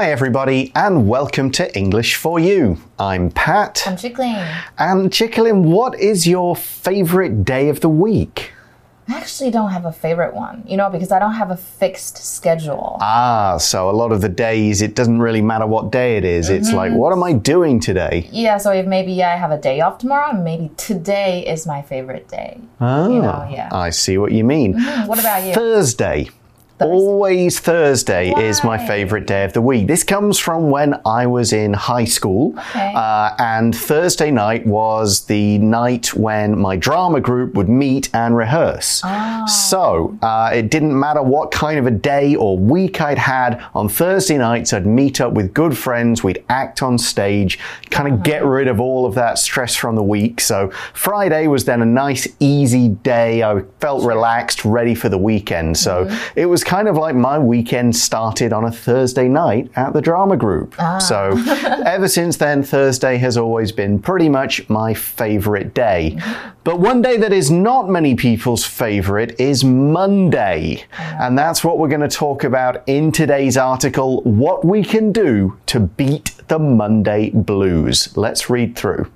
Hi, everybody, and welcome to English for You. I'm Pat. I'm Chickling. And Chicklin, what is your favorite day of the week? I actually don't have a favorite one, you know, because I don't have a fixed schedule. Ah, so a lot of the days, it doesn't really matter what day it is. It's like, what am I doing today? Yeah, so if maybe I have a day off tomorrow, and maybe today is my favorite day. Ah, You know, yeah. I see what you mean. What about you? Thursday. Always Thursday is my favorite day of the week. This comes from when I was in high school. Okay. Uh, and Thursday night was the night when my drama group would meet and rehearse. Ah. So uh, it didn't matter what kind of a day or week I'd had. On Thursday nights, I'd meet up with good friends. We'd act on stage, kind of get rid of all of that stress from the week. So Friday was then a nice, easy day. I felt relaxed, ready for the weekend. So it was kind of like my weekend started on a Thursday night at the drama group. Ah. So ever since then, Thursday has always been pretty much my favorite day. Mm-hmm. But one day that is not many people's favorite is Monday. And that's what we're going to talk about in today's article what we can do to beat the Monday blues. Let's read through.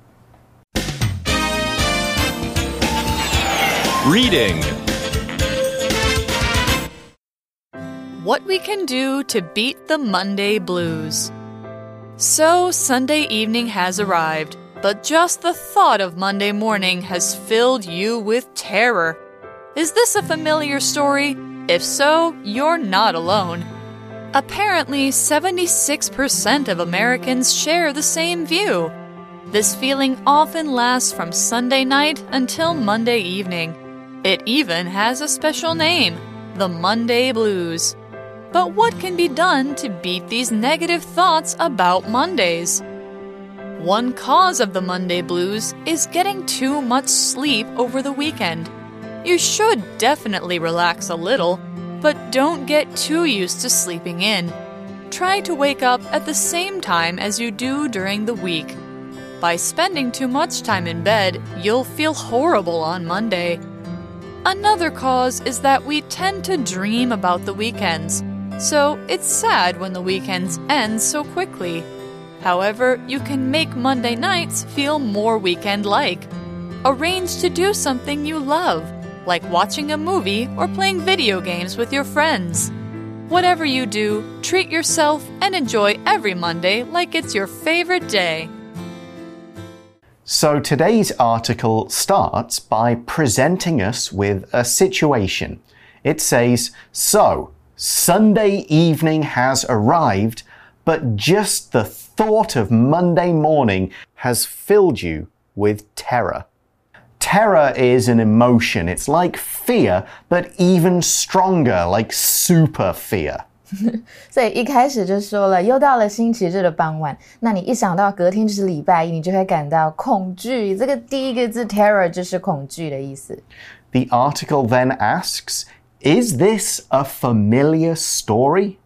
Reading. What we can do to beat the Monday blues. So, Sunday evening has arrived, but just the thought of Monday morning has filled you with terror. Is this a familiar story? If so, you're not alone. Apparently, 76% of Americans share the same view. This feeling often lasts from Sunday night until Monday evening. It even has a special name the Monday Blues. But what can be done to beat these negative thoughts about Mondays? One cause of the Monday blues is getting too much sleep over the weekend. You should definitely relax a little, but don't get too used to sleeping in. Try to wake up at the same time as you do during the week. By spending too much time in bed, you'll feel horrible on Monday. Another cause is that we tend to dream about the weekends, so it's sad when the weekends end so quickly. However, you can make Monday nights feel more weekend like. Arrange to do something you love, like watching a movie or playing video games with your friends. Whatever you do, treat yourself and enjoy every Monday like it's your favorite day. So today's article starts by presenting us with a situation. It says, So, Sunday evening has arrived, but just the thought of Monday morning has filled you with terror. Terror is an emotion. It's like fear, but even stronger, like super fear. 所以一开始就说了，又到了星期日的傍晚，那你一想到隔天就是礼拜一，你就会感到恐惧。这个第一个字 terror 就是恐惧的意思。 The article then asks is this a familiar story?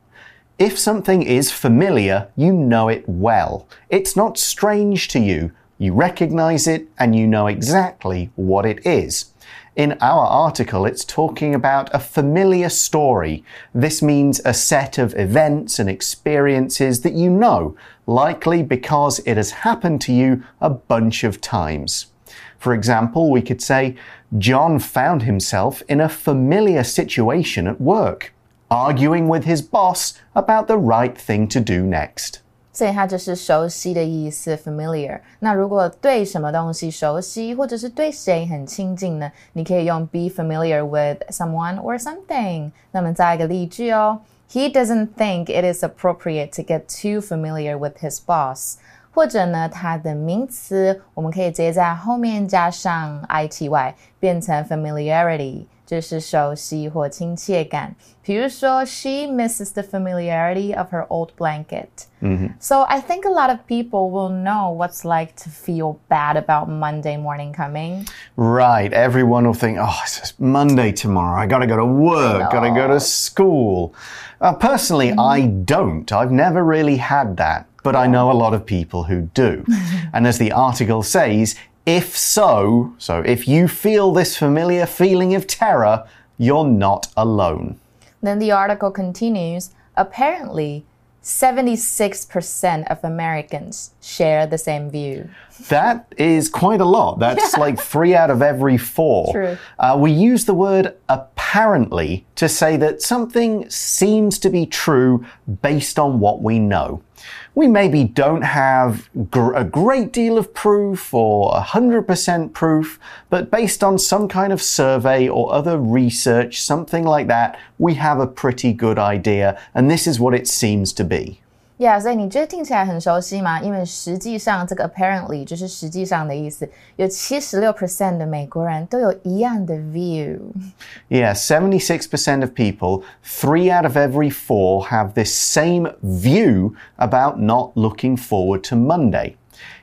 If something is familiar, you know it well. It's not strange to you. You recognize it and you know exactly what it is. In our article, it's talking about a familiar story. This means a set of events and experiences that you know, likely because it has happened to you a bunch of times. For example, we could say, John found himself in a familiar situation at work, arguing with his boss about the right thing to do next. 所以它就是熟悉的意思，familiar。那如果对什么东西熟悉，或者是对谁很亲近呢？你可以用 be familiar with someone or something。那么再一个例句哦，He doesn't think it is appropriate to get too familiar with his boss。 或者呢，它的名词我们可以直接在后面加上 ity，变成 familiarity。就是熟悉或亲切感。比如说，She misses the familiarity of her old blanket. So I think a lot of people will know what's like to feel bad about Monday morning coming. Right, everyone will think, oh, it's just Monday tomorrow. I gotta go to work, gotta go to school. Uh, personally, I don't. I've never really had that, but I know a lot of people who do. and as the article says, if so, so if you feel this familiar feeling of terror, you're not alone. Then the article continues. Apparently, 76% of Americans share the same view. That is quite a lot. That's Yeah. like three out of every four. True. Uh, we use the word apparently to say that something seems to be true based on what we know. We maybe don't have gr a great deal of proof or 100% proof, but based on some kind of survey or other research, something like that, we have a pretty good idea, and this is what it seems to be. Yeah，所以你觉得听起来很熟悉吗？因为实际上这个 apparently 就是实际上的意思，有七十六 percent 的美国人都有一样的 view。 Yeah, 76% of people, three out of every four, have this same view about not looking forward to Monday.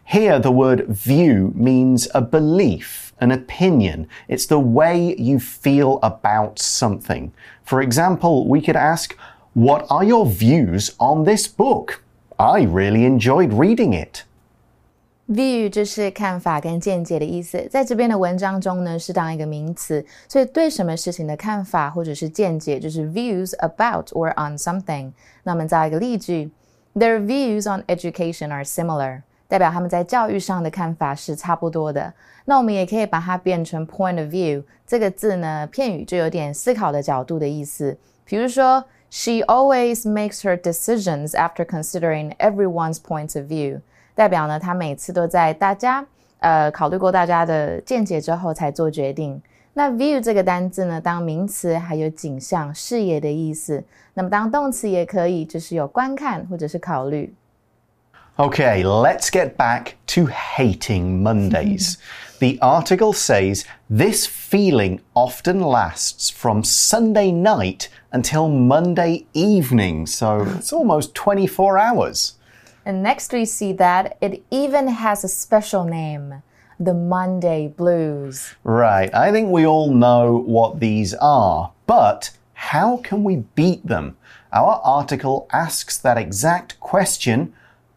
Here, the word view means a belief, an opinion. It's the way you feel about something. For example, we could ask, What are your views on this book? I really enjoyed reading it. view 就是看法跟见解的意思，在这边的文章中呢是当一个名词，所以对什么事情的看法或者是见解就是 views about or on something。那我们造一个例句：Their views on education are similar，代表他们在教育上的看法是差不多的。那我们也可以把它变成 point of view 这个字呢，片语就有点思考的角度的意思。比如说 ，She always makes her decisions after considering everyone's points of view。代表呢，他每次都在大家呃考虑过大家的见解之后才做决定。那 view 这个单字呢，当名词还有景象、视野的意思。那么当动词也可以，就是有观看或者是考虑。 Okay, let's get back to hating Mondays. the article says this feeling often lasts from Sunday night until Monday evening, so it's almost 24 hours. And next we see that it even has a special name, the Monday Blues. Right, I think we all know what these are, but how can we beat them? Our article asks that exact question,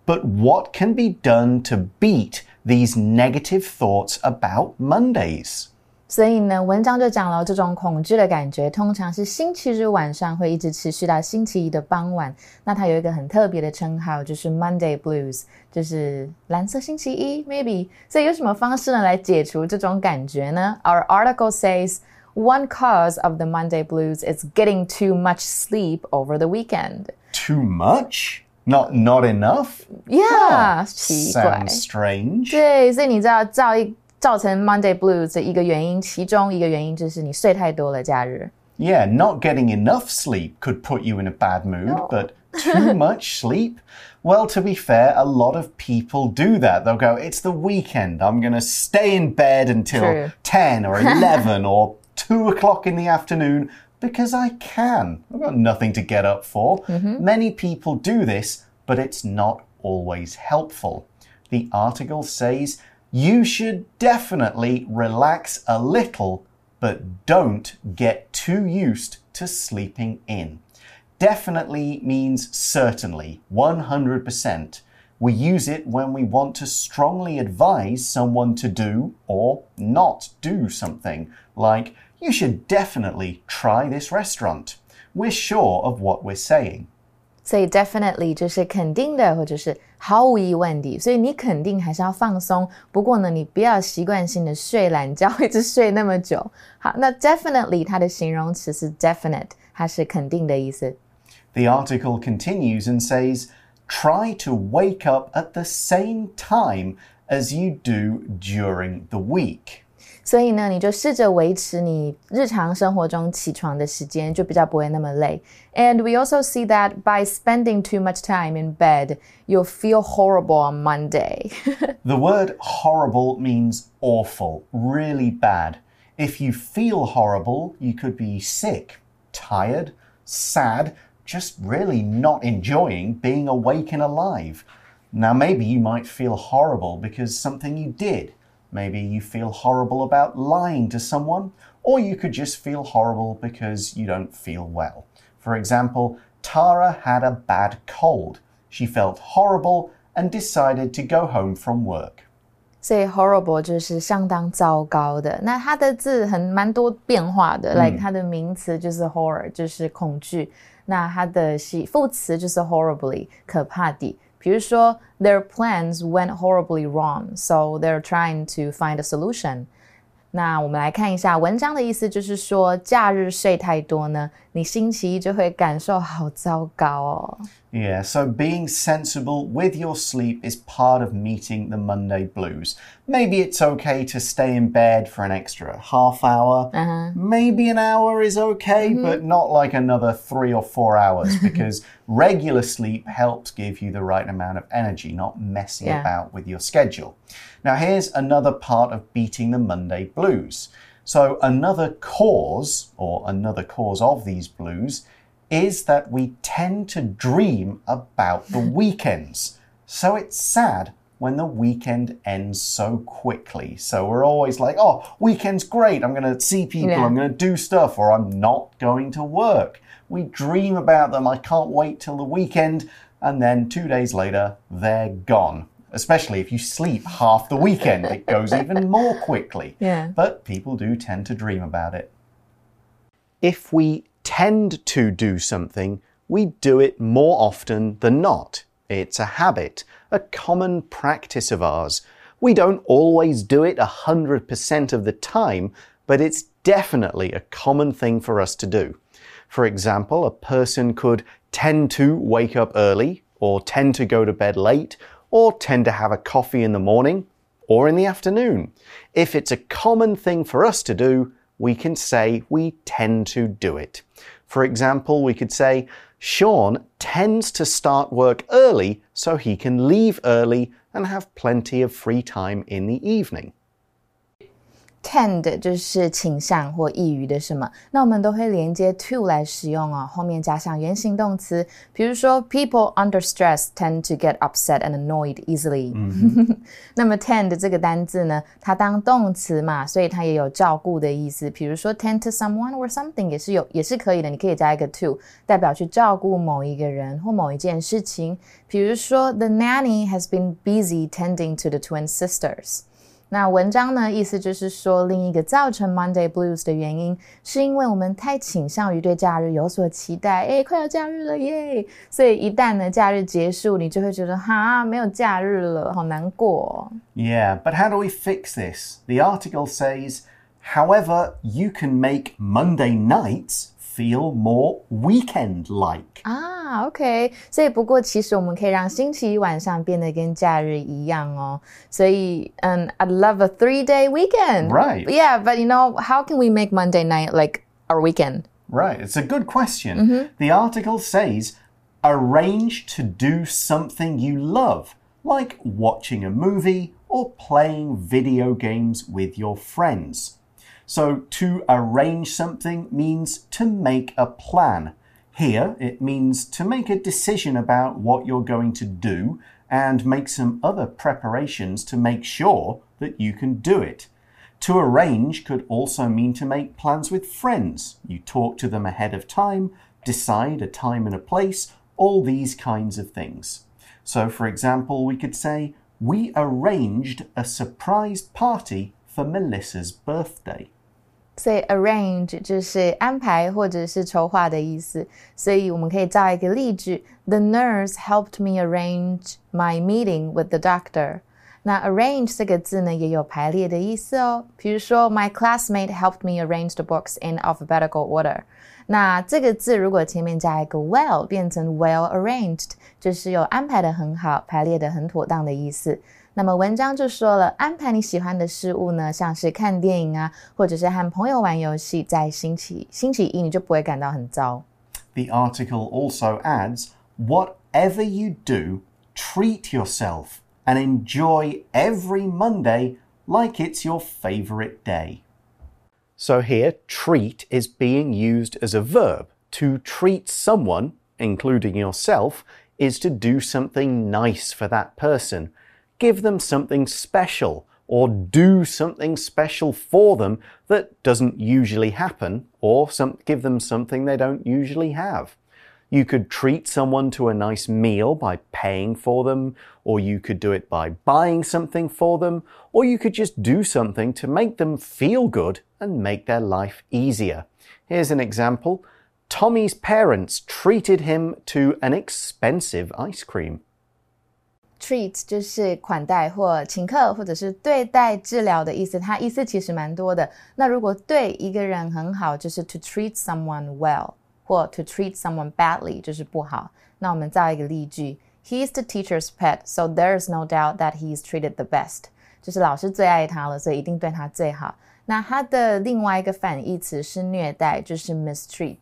but what can be done to beat these negative thoughts about Mondays? 所以呢，文章就讲了这种恐惧的感觉，通常是星期日晚上会一直持续到星期一的傍晚。那它有一个很特别的称号，就是 Monday Blues，就是蓝色星期一，maybe。所以有什么方式呢来解除这种感觉呢？Our article says one cause of the Monday Blues is getting too much sleep over the weekend. Too much? Not not enough? Yeah，、奇怪。 Sounds strange. 对，所以你知道造一 造成 Monday Blues 的一个原因，其中一个原因就是你睡太多了，假日。 Yeah, not getting enough sleep could put you in a bad mood, but too much sleep? Well, to be fair, a lot of people do that. They'll go, It's the weekend. I'm going to stay in bed until True. 10 or 11 or 2 o'clock in the afternoon because I can. I've got nothing to get up for. Many people do this, but it's not always helpful. The article says you should definitely relax a little but don't get too used to sleeping in. Definitely means certainly, 100%. We use it when we want to strongly advise someone to do or not do something, like, you should definitely try this restaurant. We're sure of what we're saying. 所以 definitely 就是肯定的，或者是 毫无疑问的。所以你肯定还是要放松，不过呢，你不要习惯性的睡懒觉，一直睡那么久。好，那 definitely 它的形容词是 definite，它是肯定的意思。 The article continues and says, try to wake up at the same time as you do during the week. 所以呢，你就试着维持你日常生活中起床的时间，就比较不会那么累。And we also see that by spending too much time in bed, you'll feel horrible on Monday. The word horrible means awful, really bad. If you feel horrible, you could be sick, tired, sad, just really not enjoying being awake and alive. Now, maybe you might feel horrible because something you did. Maybe you feel horrible about lying to someone, or you could just feel horrible because you don't feel well. For example, Tara had a bad cold. She felt horrible and decided to go home from work. 所以 horrible 就是相当糟糕的。那它的字很蛮多变化的、l i k e 它的名词就是 horror，就是恐惧。 那它的系副词就是 horribly，可怕的。 比如说，their plans went horribly wrong, so they're trying to find a solution. 那我们来看一下文章的意思，就是说，假日睡太多呢，你星期一就会感受好糟糕哦。 Yeah, so being sensible with your sleep is part of meeting the Monday blues. Maybe it's okay to stay in bed for an extra half hour. Uh -huh. Maybe an hour is okay, mm -hmm. but not like another three or four hours because regular sleep helps give you the right amount of energy, not messing yeah. about with your schedule. Now, here's another part of beating the Monday blues. So, another cause or another cause of these blues is that we tend to dream about the weekends. So it's sad when the weekend ends so quickly. So we're always like, oh, weekend's great. I'm going to see people, yeah. I'm going to do stuff, or I'm not going to work. We dream about them. I can't wait till the weekend. And then two days later, they're gone. Especially if you sleep half the weekend, it goes even more quickly. Yeah. But people do tend to dream about it. If we tend to do something, we do it more often than not. It's a habit, a common practice of ours. We don't always do it 100% of the time, but it's definitely a common thing for us to do. For example, a person could tend to wake up early, or tend to go to bed late, or tend to have a coffee in the morning, or in the afternoon. If it's a common thing for us to do, we can say we tend to do it. For example, we could say, Sean tends to start work early so he can leave early and have plenty of free time in the evening tend 就是倾向或易于的什么，那我们都会连接 to 来使用哦，后面加上原形动词，比如说 people under stress tend to get upset and annoyed easily。那么 tend 这个单字呢，它当动词嘛，所以它也有照顾的意思，比如说 tend to someone or something 也是有也是可以的，你可以加一个 to，代表去照顾某一个人或某一件事情，比如说 the nanny has been busy tending to the twin sisters。 那文章呢，意思就是说，另一个造成 Monday Blues 的原因，是因为我们太倾向于对假日有所期待，哎，快要假日了耶！所以一旦呢假日结束，你就会觉得哈，没有假日了，好难过。Yeah, but how do we fix this? The article says, however, you can make Monday nights feel more weekend like. 啊，OK，所以不过其实我们可以让星期一晚上变得跟假日一样哦。所以，嗯，I'd love a three-day weekend. Right. Yeah, but you know, how can we make Monday night like our weekend? Right. It's a good question. Mm -hmm. The article says arrange to do something you love, like watching a movie or playing video games with your friends. So to arrange something means to make a plan. Here, it means to make a decision about what you're going to do and make some other preparations to make sure that you can do it. To arrange could also mean to make plans with friends. You talk to them ahead of time, decide a time and a place, all these kinds of things. So, for example, we could say, We arranged a surprise party for Melissa's birthday. 所以 arrange 就是安排或者是筹划的意思，所以我们可以造一个例句：The nurse helped me arrange my meeting with the doctor。那 arrange 这个字呢，也有排列的意思哦。比如说，My classmate helped me arrange the books in alphabetical order。那这个字如果前面加一个 well，变成 well arranged，就是有安排的很好，排列的很妥当的意思。 那么文章就说了，安排你喜欢的事物呢，像是看电影啊，或者是和朋友玩游戏，在星期星期一你就不会感到很糟。The article also adds, whatever you do, treat yourself and enjoy every Monday like it's your favorite day. So here, treat is being used as a verb. To treat someone, including yourself, is to do something nice for that person give them something special or do something special for them that doesn't usually happen or some, give them something they don't usually have. You could treat someone to a nice meal by paying for them, or you could do it by buying something for them, or you could just do something to make them feel good and make their life easier. Here's an example. Tommy's parents treated him to an expensive ice cream. Treat 就是款待或请客，或者是对待、治疗的意思。它意思其实蛮多的。那如果对一个人很好，就是 to treat someone well，或 to treat someone badly，就是不好。那我们造一个例句：He is the teacher's pet, so there is no doubt that he is treated the best。就是老师最爱他了，所以一定对他最好。那它的另外一个反义词是虐待，就是 mistreat。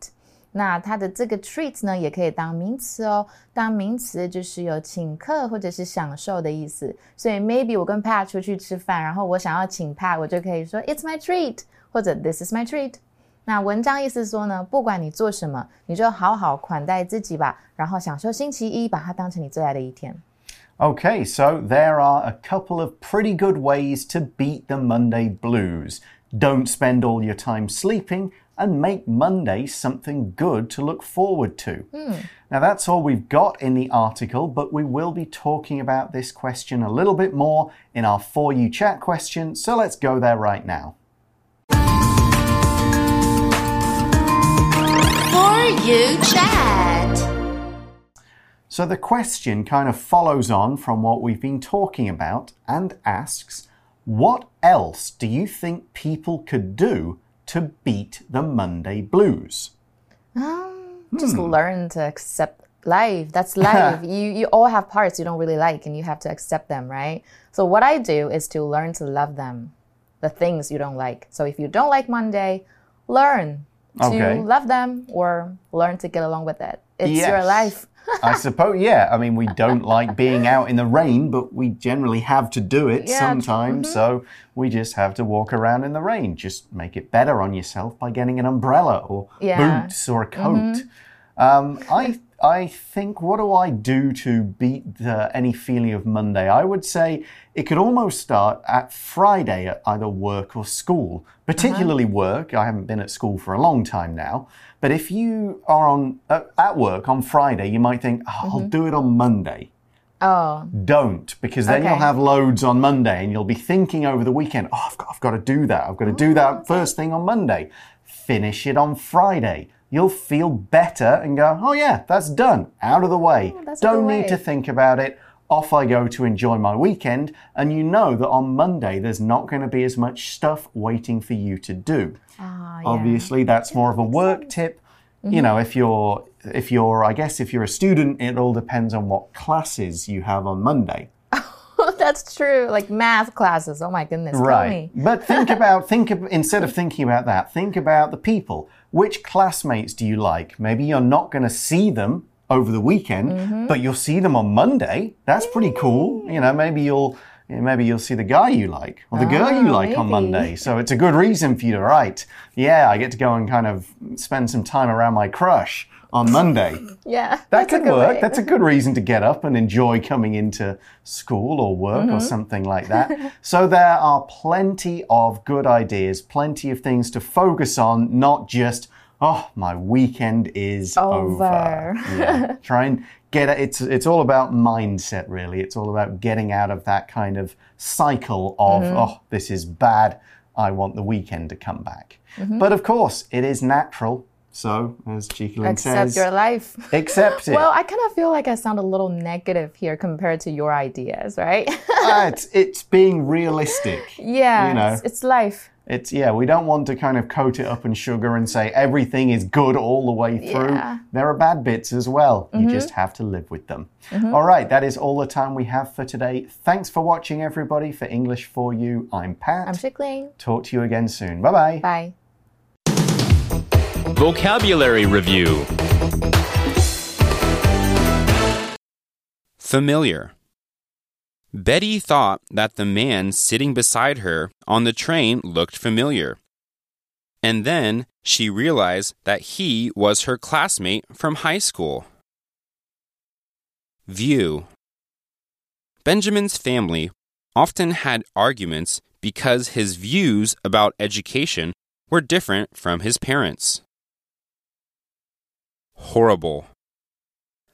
那它的这个 treat 呢，也可以当名词哦。当名词就是有请客或者是享受的意思。所以 maybe 我跟 Pat 出去吃饭，然后我想要请 Pat，我就可以说 It's my treat，或者 This is my treat。那文章意思说呢，不管你做什么，你就好好款待自己吧，然后享受星期一，把它当成你最爱的一天。Okay, so there are a couple of pretty good ways to beat the Monday blues. Don't spend all your time sleeping and make Monday something good to look forward to. Hmm. Now, that's all we've got in the article, but we will be talking about this question a little bit more in our For You Chat question, so let's go there right now. For you chat. So the question kind of follows on from what we've been talking about and asks, what else do you think people could do to beat the Monday blues? Um, just learn to accept life. That's life. you you all have parts you don't really like, and you have to accept them, right? So what I do is to learn to love them, the things you don't like. So if you don't like Monday, learn to Okay. love them or learn to get along with it. It's your life. I suppose, yeah. I mean, we don't like being out in the rain, but we generally have to do it Yeah, sometimes. So we just have to walk around in the rain. Just make it better on yourself by getting an umbrella or Yeah. boots or a coat. Um, I I think what do I do to beat the, any feeling of Monday? I would say it could almost start at Friday at either work or school, particularly uh-huh. work. I haven't been at school for a long time now, but if you are on uh, at work on Friday, you might think, oh, "I'll mm-hmm. do it on Monday." Oh, Don't, because then Okay. you'll have loads on Monday and you'll be thinking over the weekend, oh, I've got, I've got to do that. I've got to do that mm-hmm. first thing on Monday. Finish it on Friday. You'll feel better and go, oh, yeah, that's done. Out of the way. good Don't need way. to think about it. Off I go to enjoy my weekend. And you know that on Monday, there's not going to be as much stuff waiting for you to do. ah, yeah. Obviously, that's more of a work tip. You know, if you're if you're I guess if you're a student, it all depends on what classes you have on Monday. That's true. Like math classes. Oh my goodness. Right. But think about think of, instead of thinking about that, think about the people. Which classmates do you like? Maybe you're not going to see them over the weekend, Mm-hmm. but you'll see them on Monday. That's pretty cool. You know, maybe you'll maybe you'll see the guy you like or the girl you like on. Monday. So it's a good reason for you to write. Yeah, I get to go and kind of spend some time around my crush on Monday. Yeah. That that's a could good work. way. That's a good reason to get up and enjoy coming into school or work Mm-hmm. or something like that. so there are plenty of good ideas, plenty of things to focus on, not just oh, my weekend is over. Over. yeah. Try and get it. It's it's all about mindset, really. It's all about getting out of that kind of cycle of Mm-hmm. oh, this is bad. I want the weekend to come back. Mm-hmm. But of course, it is natural. So, as Cheeky Accept says, your life. accept it. Well, I kind of feel like I sound a little negative here compared to your ideas, right? It's, it's being realistic. yeah, You know. it's, it's life. It's yeah, we don't want to kind of coat it up in sugar and say everything is good all the way through. Yeah. Mm-hmm. There are bad bits as well. You just have to live with them. All right, that is all the time we have for today. Thanks for watching, everybody. For English for You, I'm Pat. I'm Chickling. Talk to you again soon. Bye bye. Bye. Vocabulary Review Familiar. Betty thought that the man sitting beside her on the train looked familiar. And then she realized that he was her classmate from high school. View Benjamin's family often had arguments because his views about education were different from his parents horrible.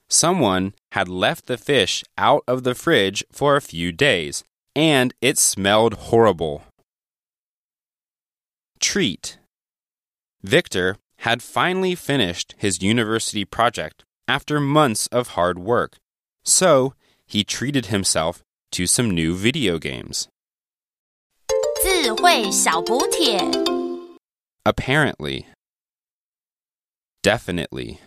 Someone had left the fish out of the fridge for a few days, and it smelled horrible. Treat Victor had finally finished his university project after months of hard work, so he treated himself to some new video games. Apparently. Definitely.